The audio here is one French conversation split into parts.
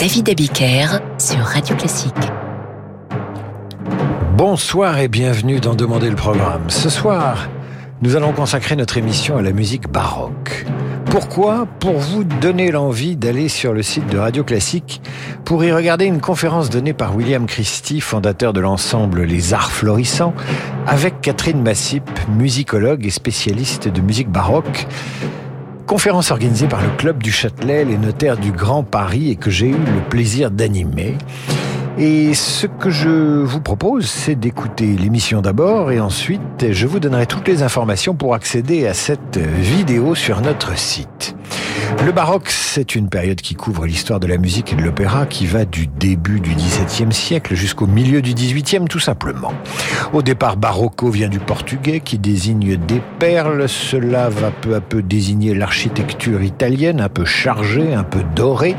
David Abiker sur Radio Classique. Bonsoir et bienvenue dans Demander le programme. Ce soir, nous allons consacrer notre émission à la musique baroque. Pourquoi? Pour vous donner l'envie d'aller sur le site de Radio Classique pour y regarder une conférence donnée par William Christie, fondateur de l'ensemble Les Arts Florissants, avec Catherine Massip, musicologue et spécialiste de musique baroque. Conférence organisée par le Club du Châtelet, les notaires du Grand Paris et que j'ai eu le plaisir d'animer. Et ce que je vous propose, c'est d'écouter l'émission d'abord et ensuite je vous donnerai toutes les informations pour accéder à cette vidéo sur notre site. Le baroque, c'est une période qui couvre l'histoire de la musique et de l'opéra qui va du début du XVIIe siècle jusqu'au milieu du XVIIIe tout simplement. Au départ, barocco vient du portugais qui désigne des perles. Cela va peu à peu désigner l'architecture italienne, un peu chargée, un peu dorée.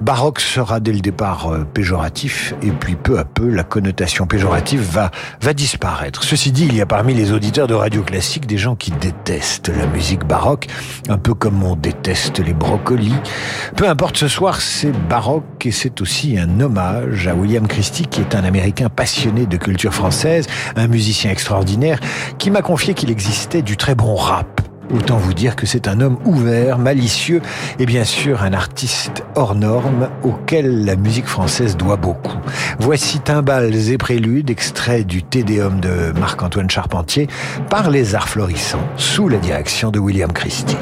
Baroque sera dès le départ euh, péjoratif et puis peu à peu la connotation péjorative va, va disparaître. Ceci dit, il y a parmi les auditeurs de radio classique des gens qui détestent la musique baroque, un peu comme on déteste les brocolis. Peu importe, ce soir c'est baroque et c'est aussi un hommage à William Christie qui est un Américain passionné de culture française, un musicien extraordinaire qui m'a confié qu'il existait du très bon rap Autant vous dire que c'est un homme ouvert, malicieux et bien sûr un artiste hors norme auquel la musique française doit beaucoup. Voici Timbales et Préludes, extrait du Tédéum de Marc-Antoine Charpentier par les arts florissants sous la direction de William Christie.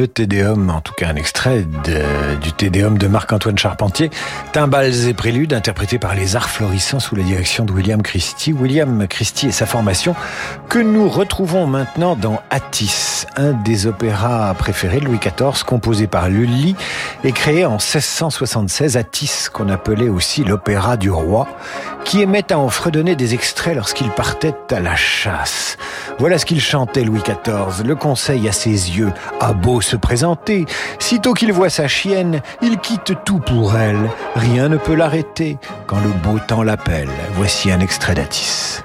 Le Tédéum, en tout cas un extrait du Tédéum de Marc-Antoine Charpentier, Timbales et Préludes, interprété par les Arts Florissants sous la direction de William Christie. William Christie et sa formation que nous retrouvons maintenant dans Attis, un des opéras préférés de Louis XIV, composé par Lully et créé en 1676. Attis, qu'on appelait aussi l'opéra du roi, qui aimait à en fredonner des extraits lorsqu'il partait à la chasse. Voilà ce qu'il chantait Louis XIV. Le conseil à ses yeux a beau se présenter. Sitôt qu'il voit sa chienne, il quitte tout pour elle. Rien ne peut l'arrêter quand le beau temps l'appelle. Voici un extrait d'Atis.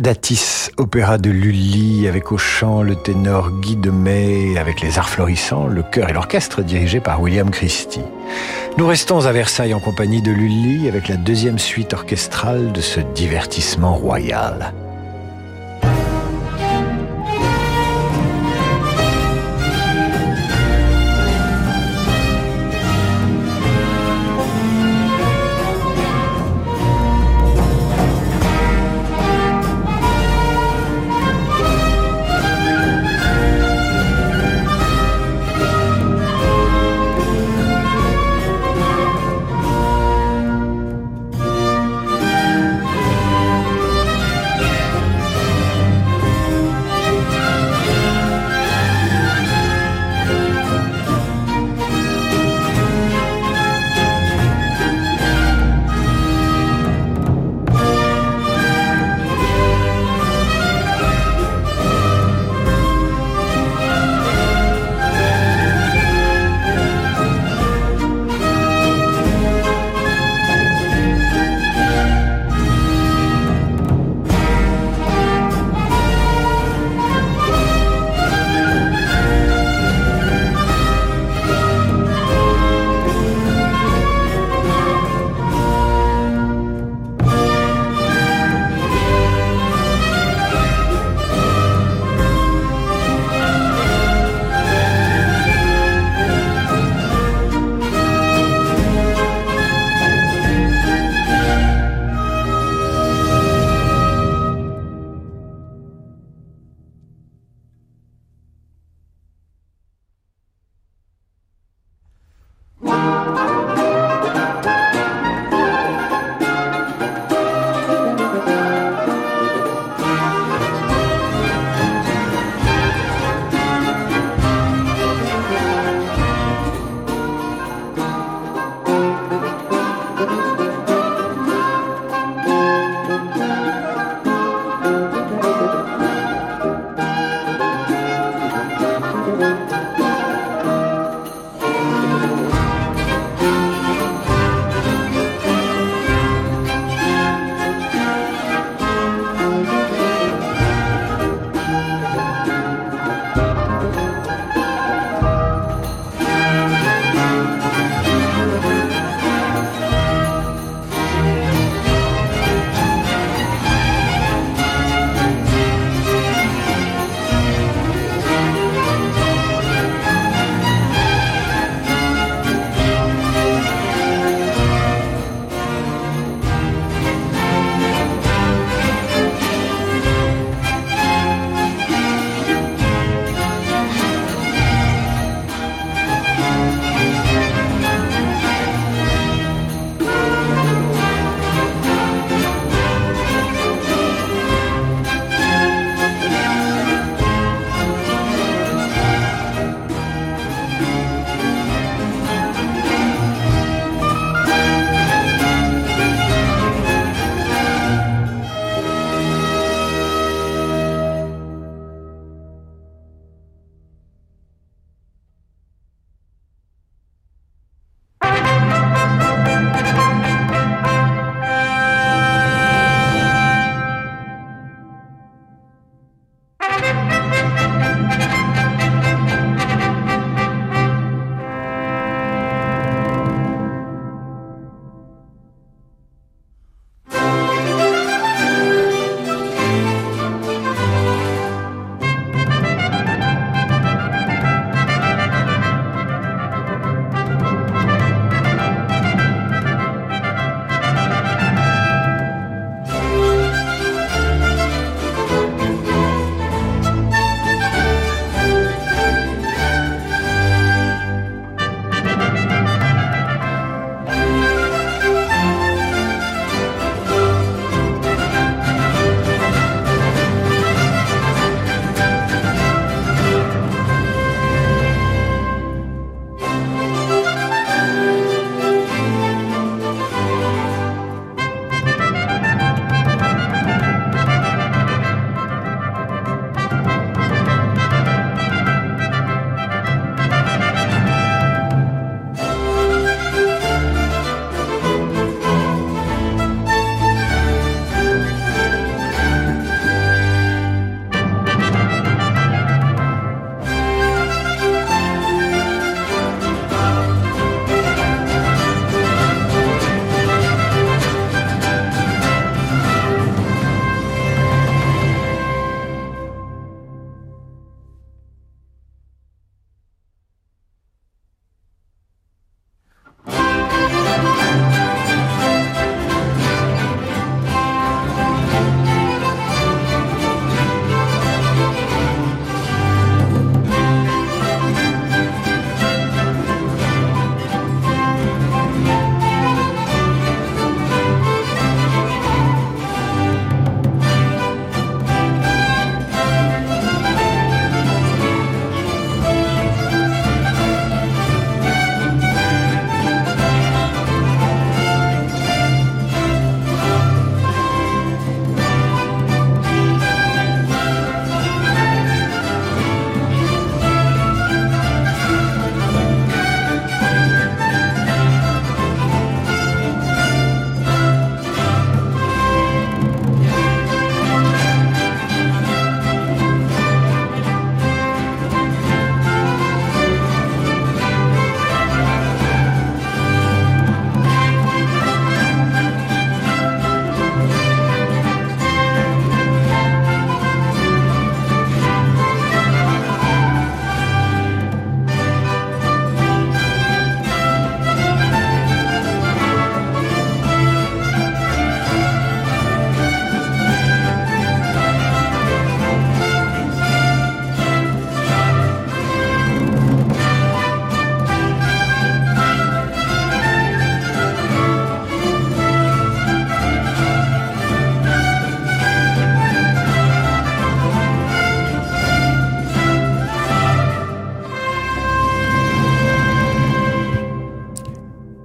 Datis, opéra de Lully avec au chant le ténor Guy de May, avec les arts florissants, le chœur et l'orchestre dirigé par William Christie. Nous restons à Versailles en compagnie de Lully avec la deuxième suite orchestrale de ce divertissement royal.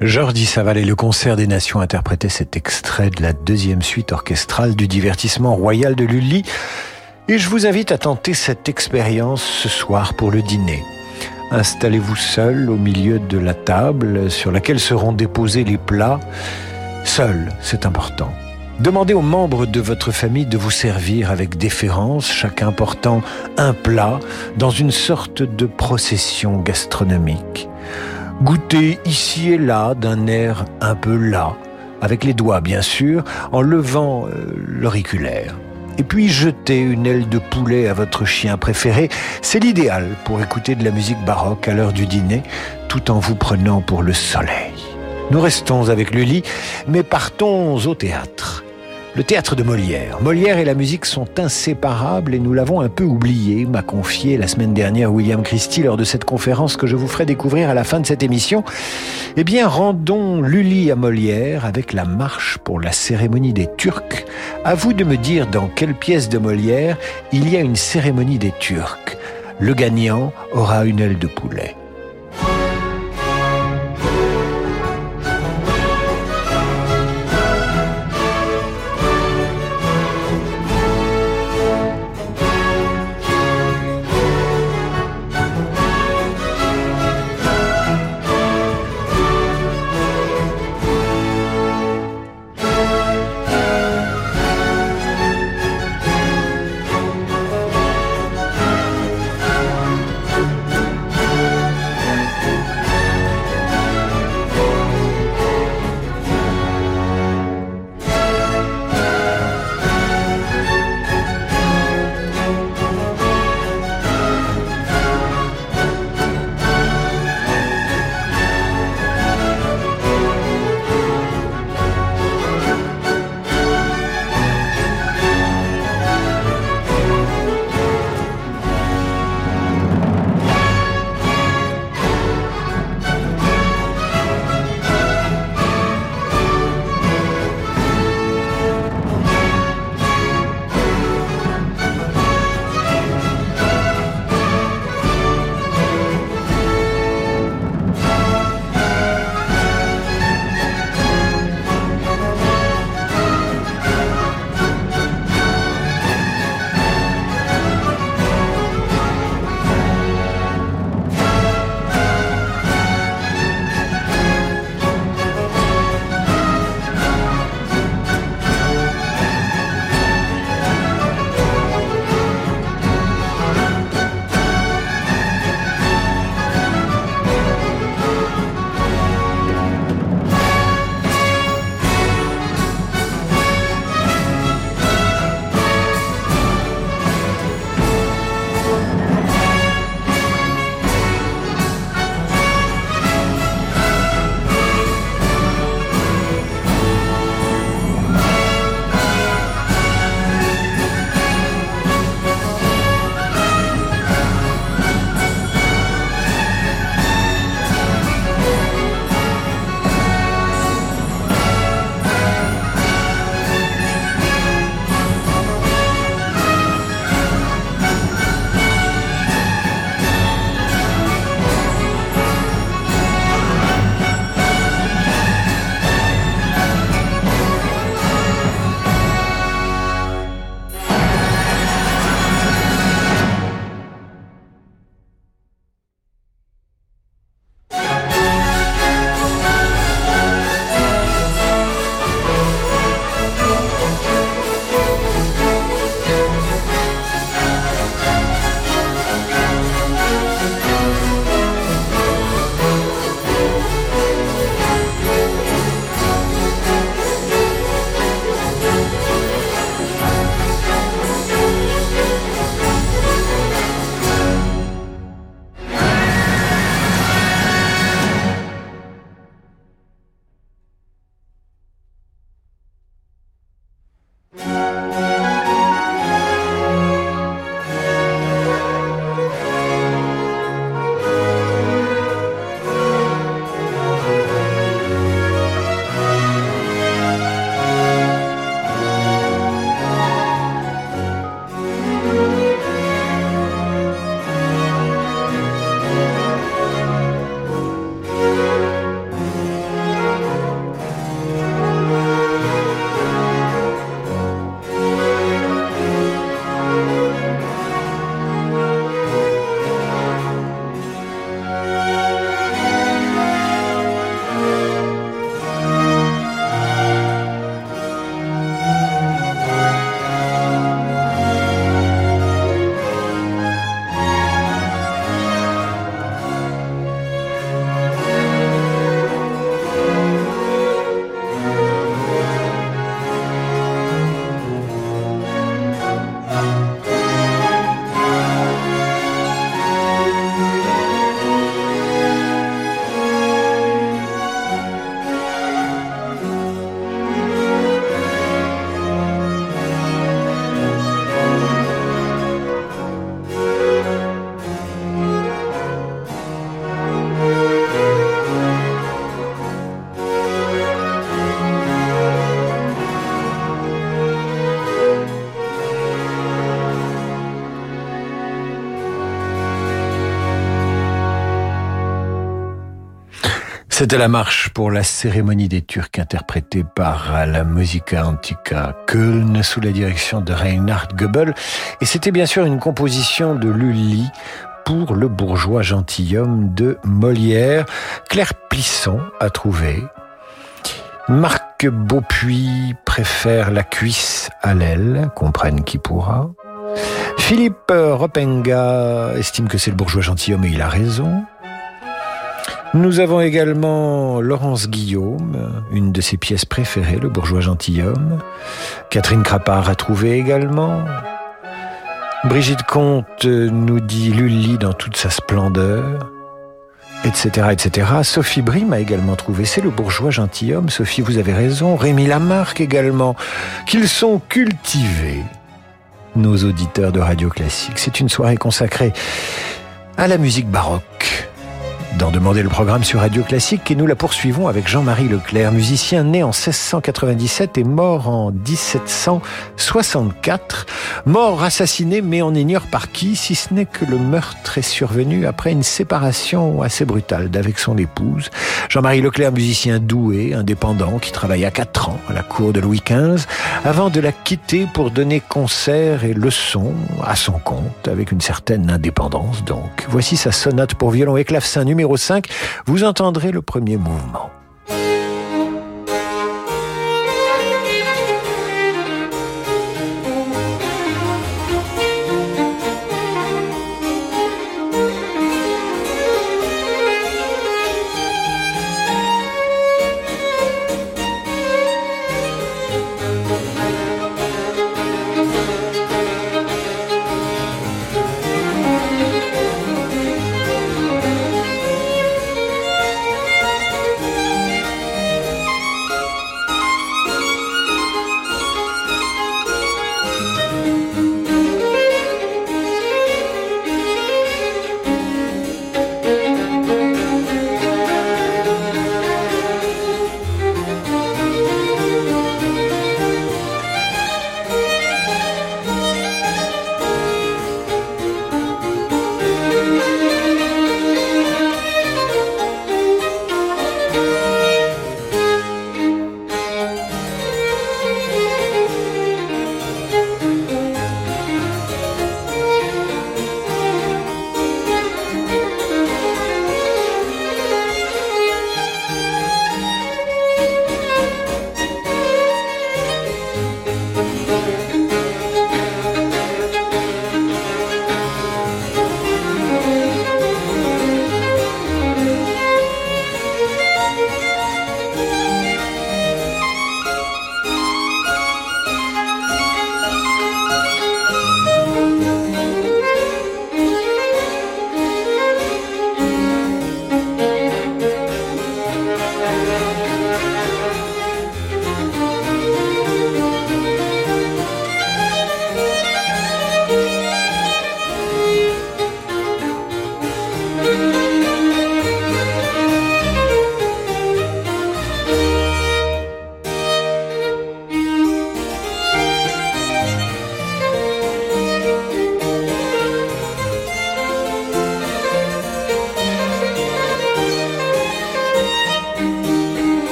Jordi Saval et le concert des Nations interprétaient cet extrait de la deuxième suite orchestrale du divertissement royal de Lully. Et je vous invite à tenter cette expérience ce soir pour le dîner. Installez-vous seul au milieu de la table sur laquelle seront déposés les plats. Seul, c'est important. Demandez aux membres de votre famille de vous servir avec déférence, chacun portant un plat dans une sorte de procession gastronomique. Goûter ici et là d'un air un peu là, avec les doigts bien sûr, en levant euh, l'auriculaire. Et puis jeter une aile de poulet à votre chien préféré, c'est l'idéal pour écouter de la musique baroque à l'heure du dîner, tout en vous prenant pour le soleil. Nous restons avec le lit, mais partons au théâtre. Le théâtre de Molière. Molière et la musique sont inséparables et nous l'avons un peu oublié, m'a confié la semaine dernière William Christie lors de cette conférence que je vous ferai découvrir à la fin de cette émission. Eh bien, rendons Lully à Molière avec la marche pour la cérémonie des Turcs. À vous de me dire dans quelle pièce de Molière il y a une cérémonie des Turcs. Le gagnant aura une aile de poulet. C'était la marche pour la cérémonie des Turcs interprétée par la Musica Antica Köln sous la direction de Reinhard Goebel. Et c'était bien sûr une composition de Lully pour le bourgeois gentilhomme de Molière. Claire Plisson a trouvé. Marc Beaupuis préfère la cuisse à l'aile, comprenne qui pourra. Philippe Ropenga estime que c'est le bourgeois gentilhomme et il a raison. Nous avons également Laurence Guillaume, une de ses pièces préférées, Le bourgeois gentilhomme. Catherine Crapard a trouvé également. Brigitte Comte nous dit Lully dans toute sa splendeur, etc., etc. Sophie Brim a également trouvé C'est le bourgeois gentilhomme. Sophie, vous avez raison. Rémi Lamarck également. Qu'ils sont cultivés, nos auditeurs de Radio Classique. C'est une soirée consacrée à la musique baroque d'en demander le programme sur Radio Classique et nous la poursuivons avec Jean-Marie Leclerc, musicien né en 1697 et mort en 1764. Mort assassiné mais on ignore par qui, si ce n'est que le meurtre est survenu après une séparation assez brutale d'avec son épouse. Jean-Marie Leclerc, musicien doué, indépendant, qui travailla quatre ans à la cour de Louis XV avant de la quitter pour donner concerts et leçons à son compte avec une certaine indépendance donc. Voici sa sonate pour violon et clavecin numéro numéro 5, vous entendrez le premier mouvement.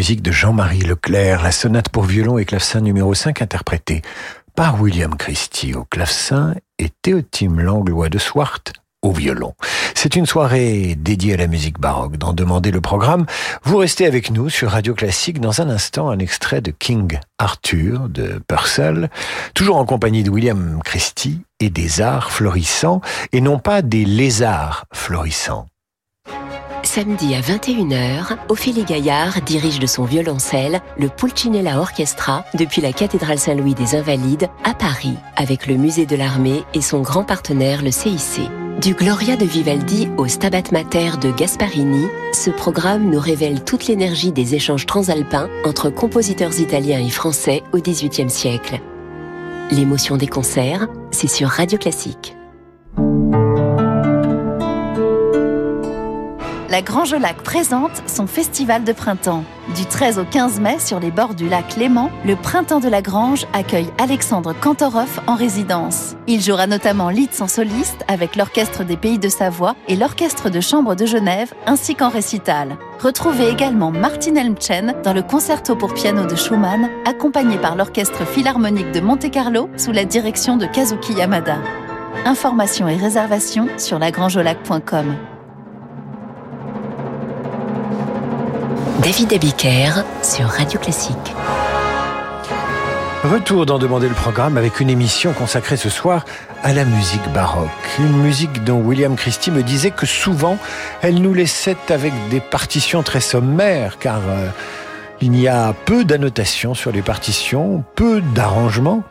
Musique de Jean-Marie Leclerc, la sonate pour violon et clavecin numéro 5 interprétée par William Christie au clavecin et Théotime Langlois de Swart au violon. C'est une soirée dédiée à la musique baroque. Dans Demander le programme, vous restez avec nous sur Radio Classique. Dans un instant, un extrait de King Arthur de Purcell, toujours en compagnie de William Christie et des arts florissants, et non pas des lézards florissants. Samedi à 21h, Ophélie Gaillard dirige de son violoncelle le Pulcinella Orchestra depuis la cathédrale Saint-Louis des Invalides à Paris, avec le musée de l'armée et son grand partenaire le CIC. Du Gloria de Vivaldi au Stabat Mater de Gasparini, ce programme nous révèle toute l'énergie des échanges transalpins entre compositeurs italiens et français au XVIIIe siècle. L'émotion des concerts, c'est sur Radio Classique. La Grange Lac présente son festival de printemps. Du 13 au 15 mai, sur les bords du lac Léman, le Printemps de la Grange accueille Alexandre Kantorov en résidence. Il jouera notamment Litz en soliste avec l'Orchestre des Pays de Savoie et l'Orchestre de Chambre de Genève, ainsi qu'en récital. Retrouvez également Martin Elmchen dans le concerto pour piano de Schumann, accompagné par l'Orchestre Philharmonique de Monte-Carlo sous la direction de Kazuki Yamada. Informations et réservations sur lagrangeolac.com. David Abiker sur Radio Classique. Retour d'en demander le programme avec une émission consacrée ce soir à la musique baroque. Une musique dont William Christie me disait que souvent elle nous laissait avec des partitions très sommaires car euh, il y a peu d'annotations sur les partitions, peu d'arrangements,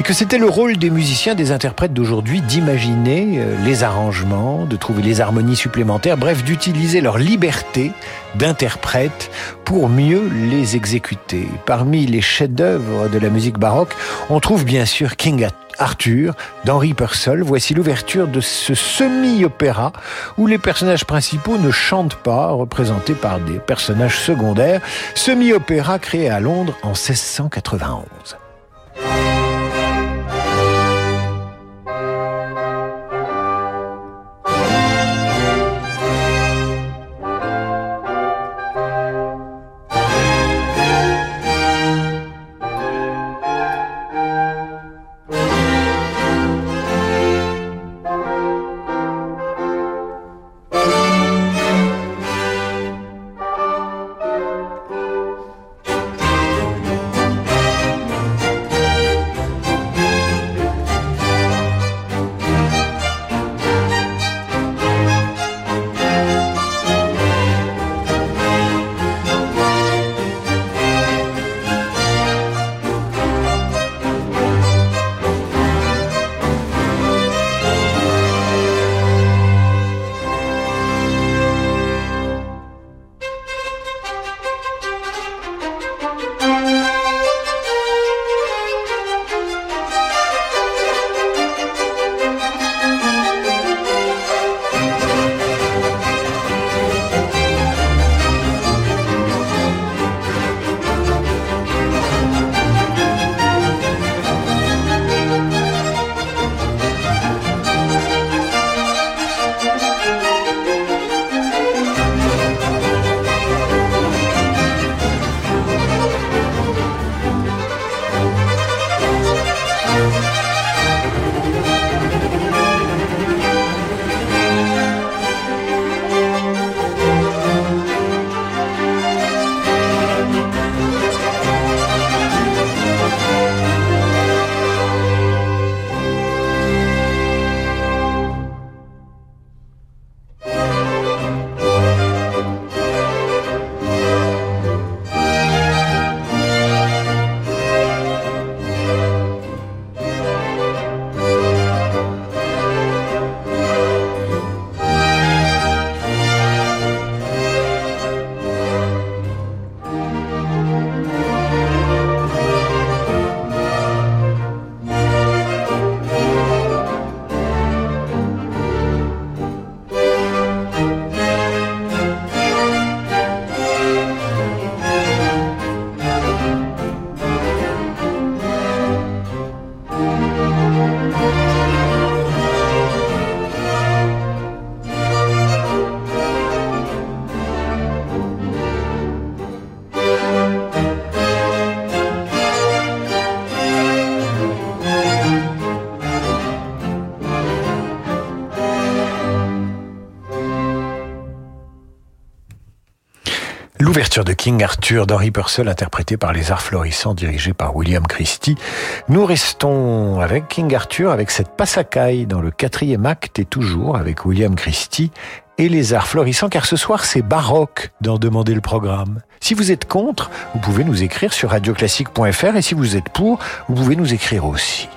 et que c'était le rôle des musiciens, des interprètes d'aujourd'hui d'imaginer euh, les arrangements, de trouver les harmonies supplémentaires, bref, d'utiliser leur liberté d'interprète pour mieux les exécuter. Parmi les chefs-d'œuvre de la musique baroque, on trouve bien sûr King Arthur d'Henri Purcell. Voici l'ouverture de ce semi-opéra où les personnages principaux ne chantent pas, représentés par des personnages secondaires. Semi-opéra créé à Londres en 1691. De King Arthur d'Henri Purcell interprétée par les Arts Florissants dirigés par William Christie. Nous restons avec King Arthur avec cette passacaille dans le quatrième acte et toujours avec William Christie et les arts florissants car ce soir c'est baroque d'en demander le programme. Si vous êtes contre, vous pouvez nous écrire sur radioclassique.fr et si vous êtes pour, vous pouvez nous écrire aussi.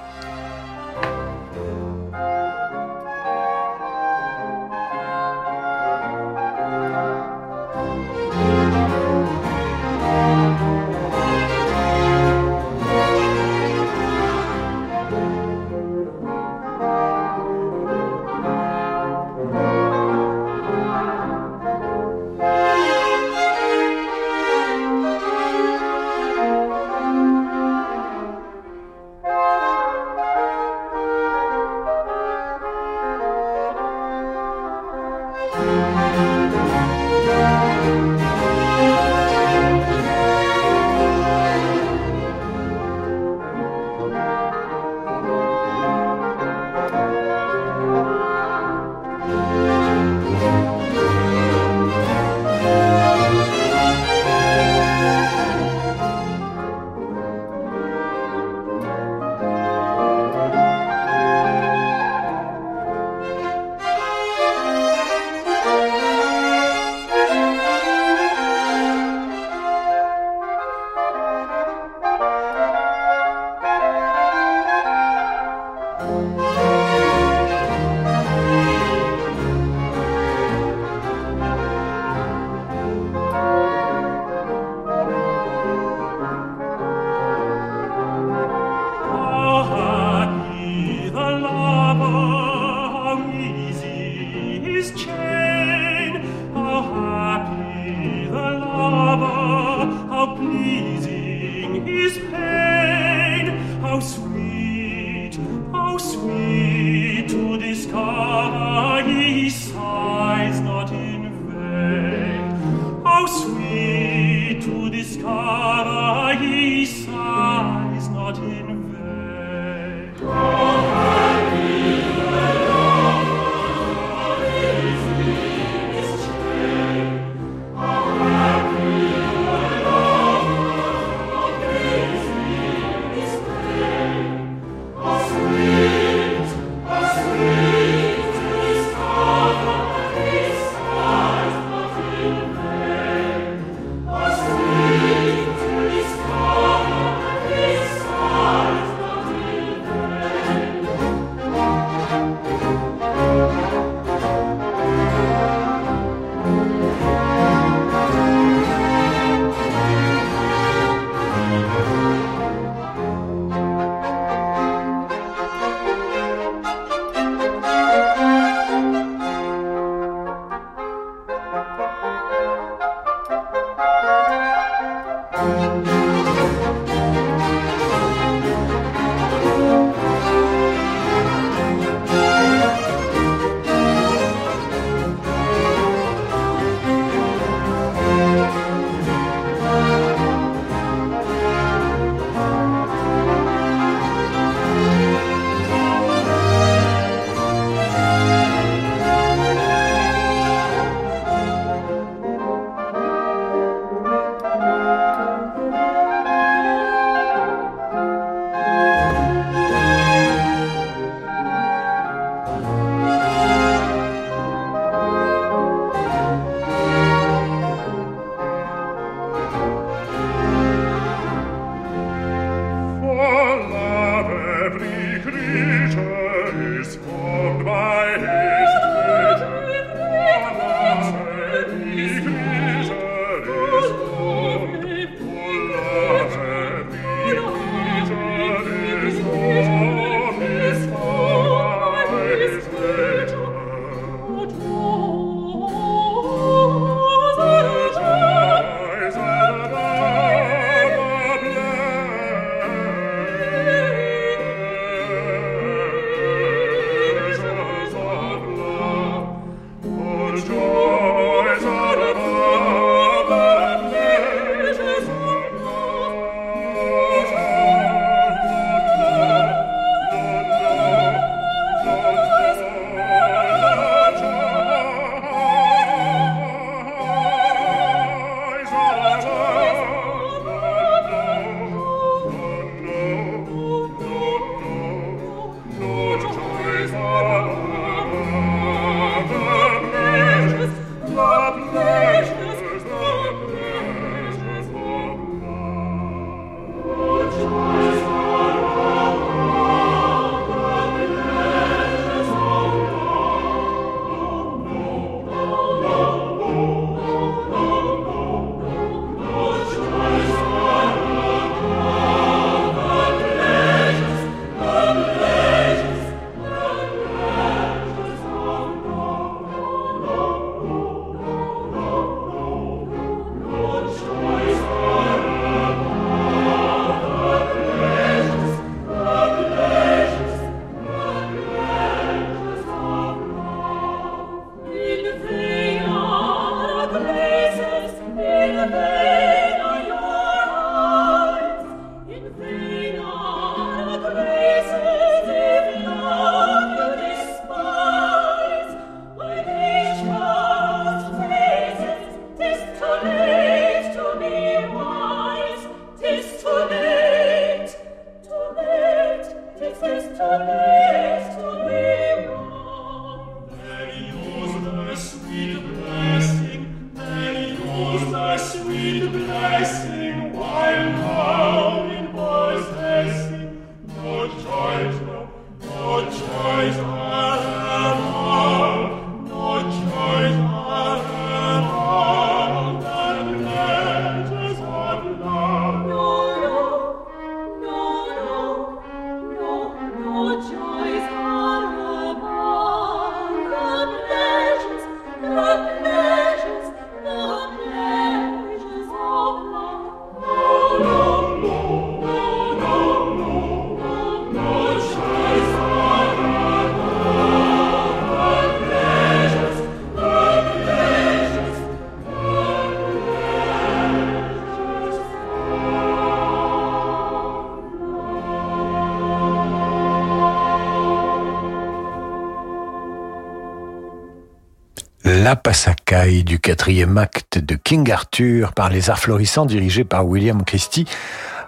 La Passacaille du quatrième acte de King Arthur par les Arts Florissants dirigés par William Christie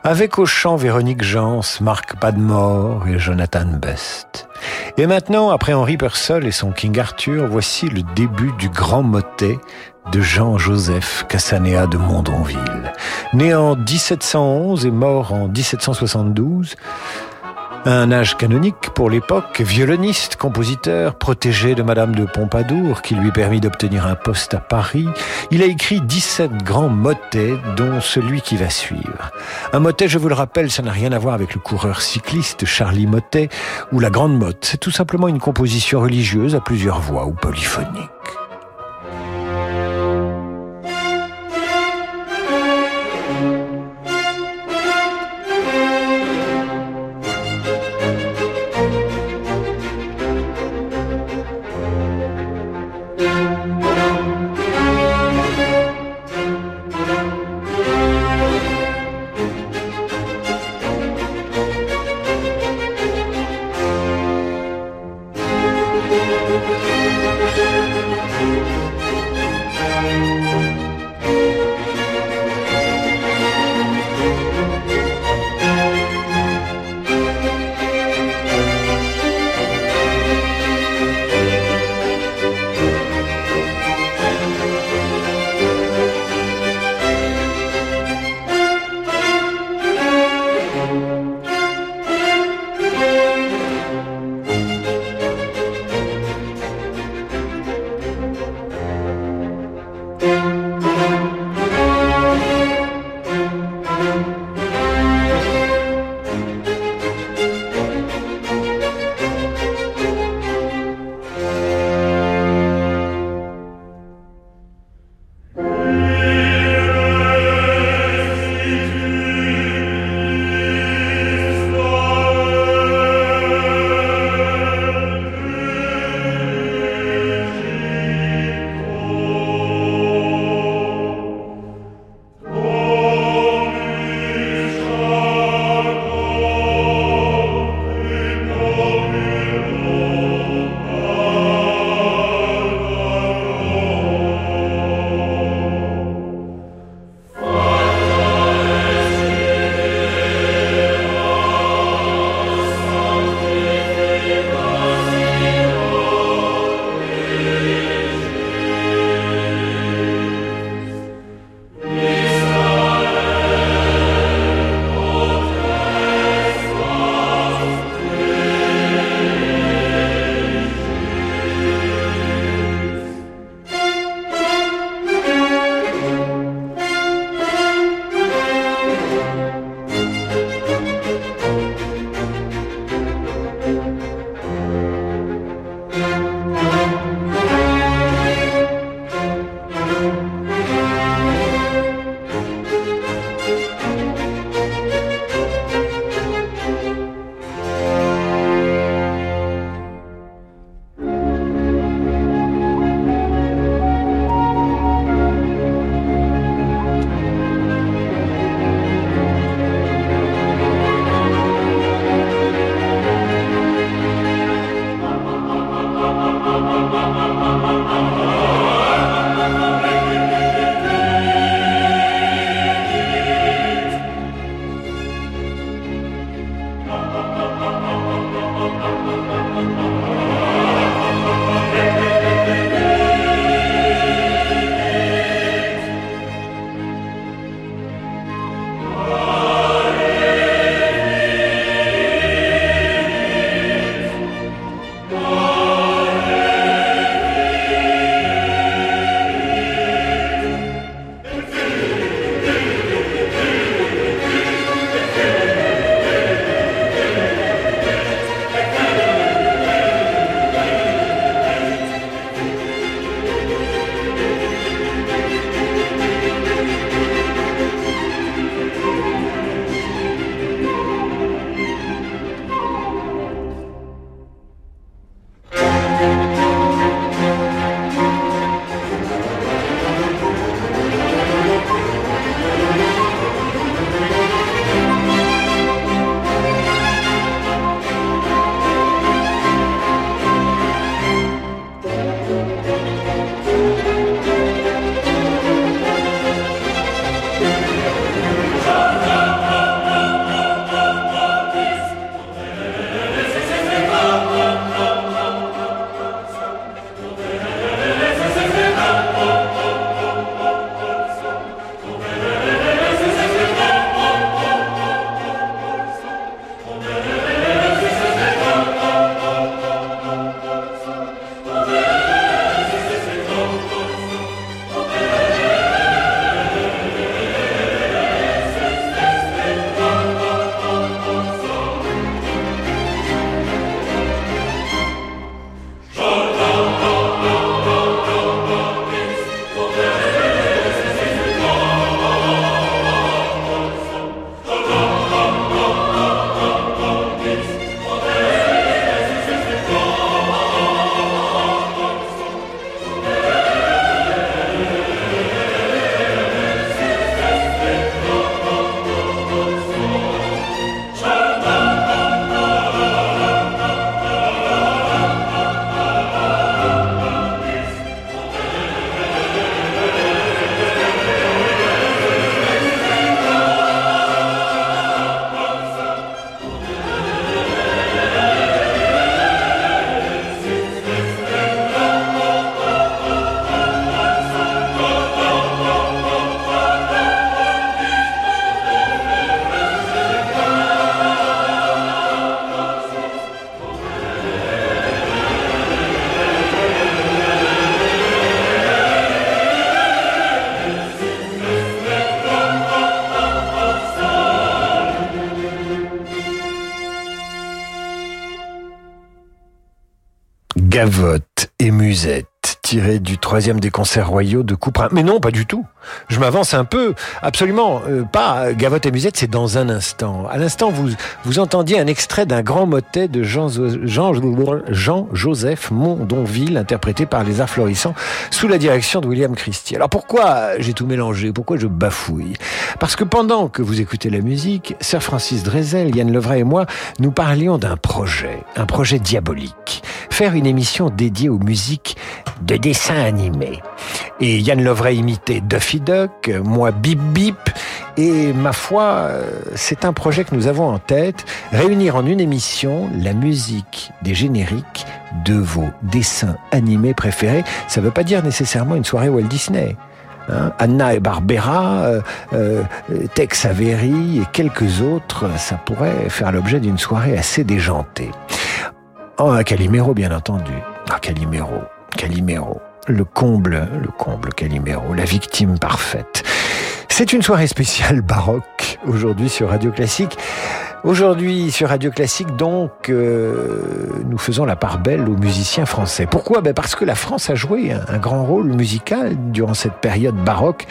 avec au chant Véronique Jans, Marc Padmore et Jonathan Best. Et maintenant, après Henri Purcell et son King Arthur, voici le début du grand motet de Jean-Joseph Cassanea de Mondonville. Né en 1711 et mort en 1772, un âge canonique pour l'époque, violoniste, compositeur, protégé de Madame de Pompadour, qui lui permit d'obtenir un poste à Paris, il a écrit 17 grands motets, dont celui qui va suivre. Un motet, je vous le rappelle, ça n'a rien à voir avec le coureur cycliste Charlie Motet ou la Grande Motte. C'est tout simplement une composition religieuse à plusieurs voix ou polyphonique. Gavotte et Musette tiré du troisième des concerts royaux de Couperin. Mais non, pas du tout. Je m'avance un peu. Absolument euh, pas. Gavotte et Musette, c'est dans un instant. À l'instant, vous, vous entendiez un extrait d'un grand motet de Jean, Jean, Jean Mondonville, interprété par les Arts Florissants, sous la direction de William Christie. Alors pourquoi j'ai tout mélangé? Pourquoi je bafouille? Parce que pendant que vous écoutez la musique, Sir Francis Drezel, Yann Levray et moi, nous parlions d'un projet, un projet diabolique. Faire une émission dédiée aux musiques de dessins animés. Et Yann Lovray imitait Duffy Moi Bip Bip, et ma foi, c'est un projet que nous avons en tête, réunir en une émission la musique des génériques de vos dessins animés préférés. Ça ne veut pas dire nécessairement une soirée Walt Disney. Hein. Anna et Barbera, euh, euh, Tex Avery et quelques autres, ça pourrait faire l'objet d'une soirée assez déjantée. Oh, Calimero, bien entendu. Ah, Calimero. Calimero. Le comble, le comble Calimero, la victime parfaite. C'est une soirée spéciale baroque aujourd'hui sur Radio Classique. Aujourd'hui sur Radio Classique, donc, euh, nous faisons la part belle aux musiciens français. Pourquoi? Ben Parce que la France a joué un, grand rôle musical durant cette période baroque,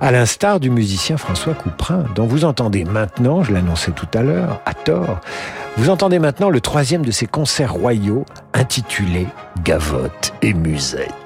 à l'instar du musicien François Couperin, dont vous entendez maintenant, je l'annonçais tout à l'heure, à tort, vous entendez maintenant le troisième de ces concerts royaux intitulé Gavotte et Musette.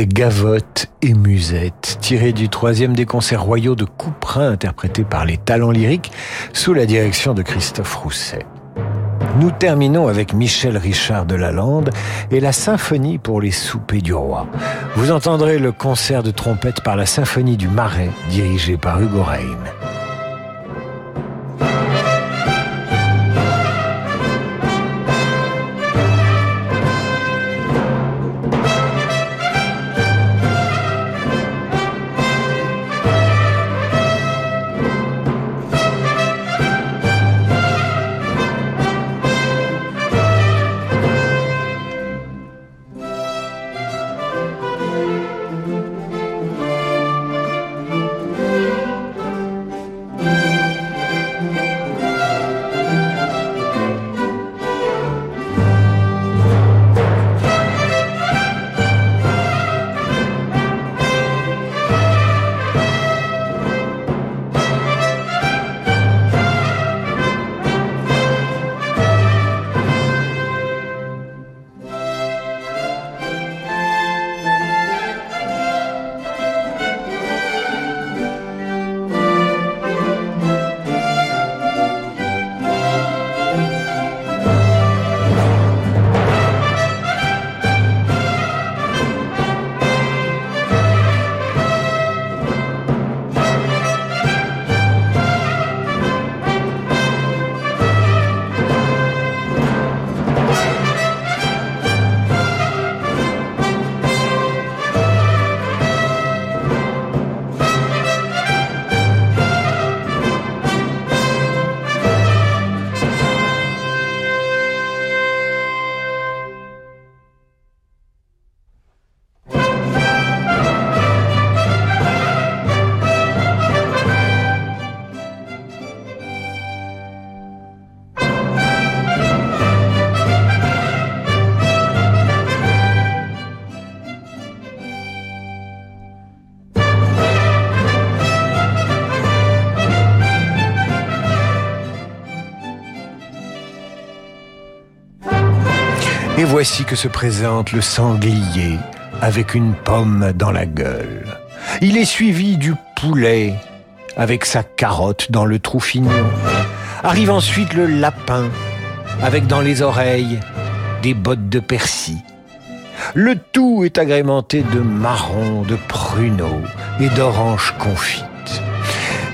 C'était Gavotte et Musette, tiré du troisième des concerts royaux de Couperin interprété par les talents lyriques sous la direction de Christophe Rousset. Nous terminons avec Michel Richard de Lalande et la symphonie pour les soupers du roi. Vous entendrez le concert de trompette par la symphonie du Marais dirigée par Hugo Reim. Voici que se présente le sanglier avec une pomme dans la gueule. Il est suivi du poulet avec sa carotte dans le trou fignon. Arrive ensuite le lapin avec dans les oreilles des bottes de persil. Le tout est agrémenté de marrons, de pruneaux et d'oranges confites.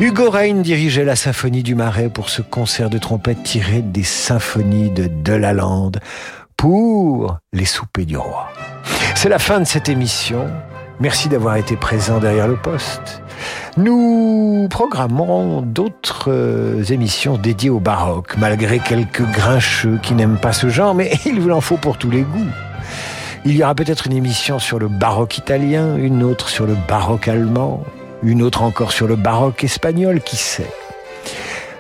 Hugo Rein dirigeait la symphonie du Marais pour ce concert de trompette tiré des symphonies de Delalande pour les soupers du roi. C'est la fin de cette émission. Merci d'avoir été présent derrière le poste. Nous programmerons d'autres euh, émissions dédiées au baroque, malgré quelques grincheux qui n'aiment pas ce genre, mais il vous en faut pour tous les goûts. Il y aura peut-être une émission sur le baroque italien, une autre sur le baroque allemand, une autre encore sur le baroque espagnol, qui sait.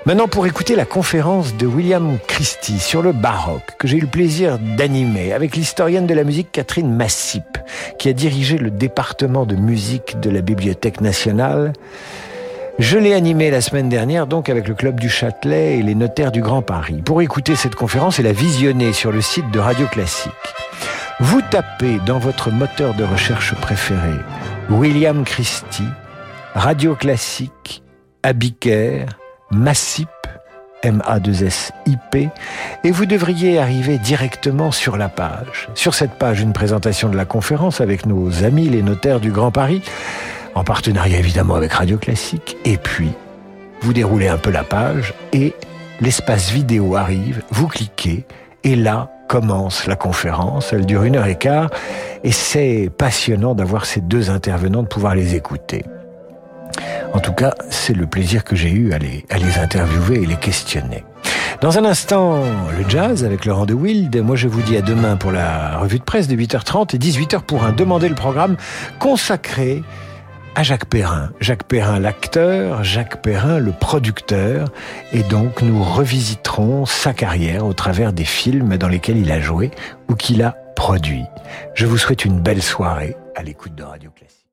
Maintenant, pour écouter la conférence de William Christie sur le baroque, que j'ai eu le plaisir d'animer avec l'historienne de la musique Catherine Massip, qui a dirigé le département de musique de la Bibliothèque nationale, je l'ai animé la semaine dernière donc avec le Club du Châtelet et les notaires du Grand Paris. Pour écouter cette conférence et la visionner sur le site de Radio Classique, vous tapez dans votre moteur de recherche préféré William Christie, Radio Classique, Abiker, Massip, M-A-2-S-I-P, et vous devriez arriver directement sur la page. Sur cette page, une présentation de la conférence avec nos amis les notaires du Grand Paris, en partenariat évidemment avec Radio Classique, et puis vous déroulez un peu la page et l'espace vidéo arrive, vous cliquez, et là commence la conférence, elle dure une heure et quart, et c'est passionnant d'avoir ces deux intervenants, de pouvoir les écouter. En tout cas, c'est le plaisir que j'ai eu à les, à les interviewer et les questionner. Dans un instant, le jazz avec Laurent de Wild. Moi, je vous dis à demain pour la revue de presse de 8h30 et 18h pour un Demandez le programme consacré à Jacques Perrin. Jacques Perrin, l'acteur, Jacques Perrin, le producteur. Et donc, nous revisiterons sa carrière au travers des films dans lesquels il a joué ou qu'il a produit. Je vous souhaite une belle soirée à l'écoute de Radio Classique.